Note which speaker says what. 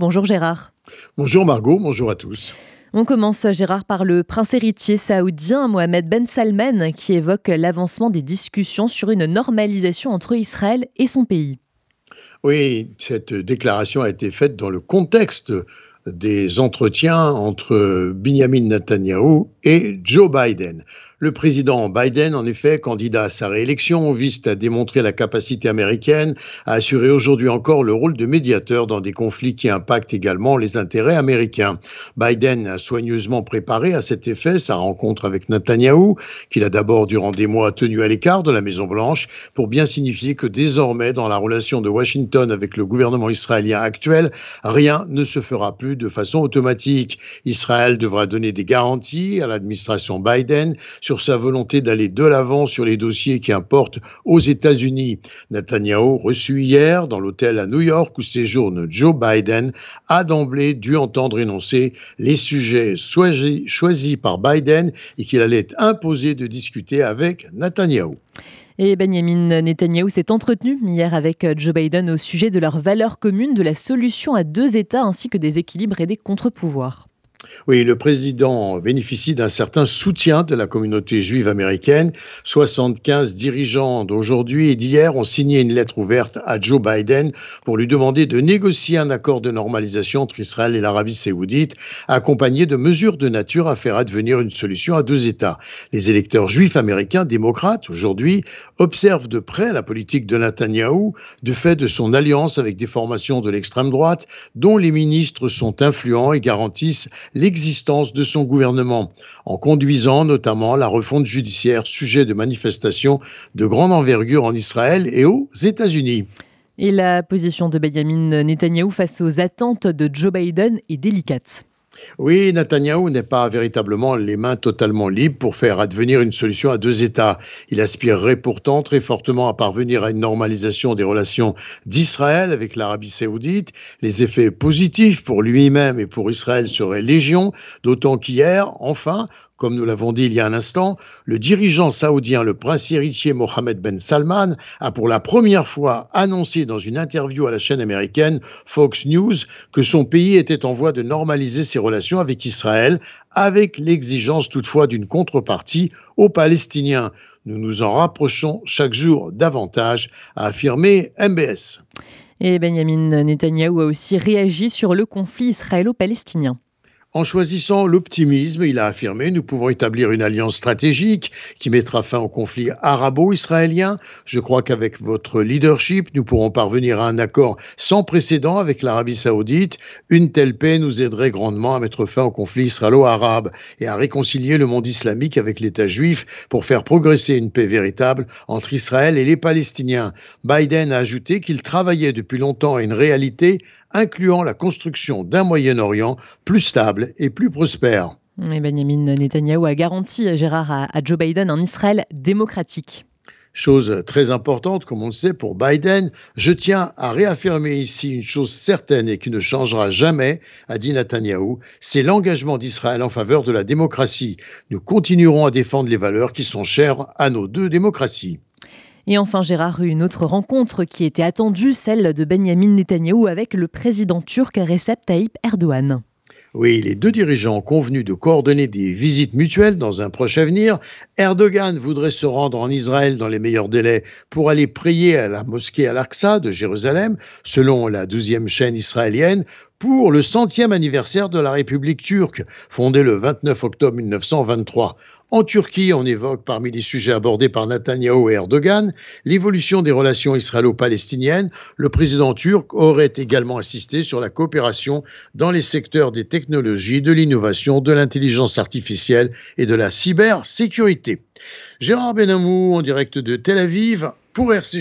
Speaker 1: Bonjour Gérard.
Speaker 2: Bonjour Margot, bonjour à tous.
Speaker 1: On commence, Gérard, par le prince héritier saoudien Mohamed Ben Salman qui évoque l'avancement des discussions sur une normalisation entre Israël et son pays.
Speaker 2: Oui, cette déclaration a été faite dans le contexte des entretiens entre Benjamin Netanyahu et Joe Biden. Le président Biden, en effet, candidat à sa réélection, vise à démontrer la capacité américaine à assurer aujourd'hui encore le rôle de médiateur dans des conflits qui impactent également les intérêts américains. Biden a soigneusement préparé à cet effet sa rencontre avec Netanyahu, qu'il a d'abord durant des mois tenu à l'écart de la Maison-Blanche, pour bien signifier que désormais, dans la relation de Washington avec le gouvernement israélien actuel, rien ne se fera plus de façon automatique. Israël devra donner des garanties à l'administration Biden sur sa volonté d'aller de l'avant sur les dossiers qui importent aux États-Unis. Netanyahu, reçu hier dans l'hôtel à New York où séjourne Joe Biden, a d'emblée dû entendre énoncer les sujets choisis par Biden et qu'il allait imposer de discuter avec Netanyahu.
Speaker 1: Et Benjamin Netanyahu s'est entretenu hier avec Joe Biden au sujet de leurs valeurs communes, de la solution à deux États ainsi que des équilibres et des contre-pouvoirs.
Speaker 2: Oui, le président bénéficie d'un certain soutien de la communauté juive américaine. 75 dirigeants d'aujourd'hui et d'hier ont signé une lettre ouverte à Joe Biden pour lui demander de négocier un accord de normalisation entre Israël et l'Arabie saoudite, accompagné de mesures de nature à faire advenir une solution à deux États. Les électeurs juifs américains démocrates, aujourd'hui, observent de près la politique de Netanyahou du fait de son alliance avec des formations de l'extrême droite dont les ministres sont influents et garantissent l'existence de son gouvernement, en conduisant notamment la refonte judiciaire sujet de manifestations de grande envergure en Israël et aux États-Unis.
Speaker 1: Et la position de Benjamin Netanyahu face aux attentes de Joe Biden est délicate.
Speaker 2: Oui, Netanyahou n'est pas véritablement les mains totalement libres pour faire advenir une solution à deux États. Il aspirerait pourtant très fortement à parvenir à une normalisation des relations d'Israël avec l'Arabie saoudite. Les effets positifs pour lui-même et pour Israël seraient légion, d'autant qu'hier, enfin, comme nous l'avons dit il y a un instant, le dirigeant saoudien, le prince héritier Mohammed Ben Salman, a pour la première fois annoncé dans une interview à la chaîne américaine Fox News que son pays était en voie de normaliser ses relations avec Israël, avec l'exigence toutefois d'une contrepartie aux Palestiniens. Nous nous en rapprochons chaque jour davantage, a affirmé MBS.
Speaker 1: Et Benjamin Netanyahu a aussi réagi sur le conflit israélo-palestinien.
Speaker 2: En choisissant l'optimisme, il a affirmé, nous pouvons établir une alliance stratégique qui mettra fin au conflit arabo-israélien. Je crois qu'avec votre leadership, nous pourrons parvenir à un accord sans précédent avec l'Arabie saoudite. Une telle paix nous aiderait grandement à mettre fin au conflit israélo-arabe et à réconcilier le monde islamique avec l'État juif pour faire progresser une paix véritable entre Israël et les Palestiniens. Biden a ajouté qu'il travaillait depuis longtemps à une réalité incluant la construction d'un Moyen-Orient plus stable et plus prospère.
Speaker 1: Benjamin Netanyahu a garanti, Gérard, à Joe Biden un Israël démocratique.
Speaker 2: Chose très importante, comme on le sait, pour Biden, je tiens à réaffirmer ici une chose certaine et qui ne changera jamais, a dit Netanyahou, c'est l'engagement d'Israël en faveur de la démocratie. Nous continuerons à défendre les valeurs qui sont chères à nos deux démocraties.
Speaker 1: Et enfin, Gérard, une autre rencontre qui était attendue, celle de Benjamin Netanyahou avec le président turc Recep Tayyip Erdogan.
Speaker 2: Oui, les deux dirigeants ont convenu de coordonner des visites mutuelles dans un proche avenir. Erdogan voudrait se rendre en Israël dans les meilleurs délais pour aller prier à la mosquée Al-Aqsa de Jérusalem, selon la douzième chaîne israélienne, pour le centième anniversaire de la République turque, fondée le 29 octobre 1923. En Turquie, on évoque parmi les sujets abordés par Netanyahou et Erdogan l'évolution des relations israélo-palestiniennes. Le président turc aurait également insisté sur la coopération dans les secteurs des technologies, de l'innovation, de l'intelligence artificielle et de la cybersécurité. Gérard Benamou en direct de Tel Aviv pour RCG.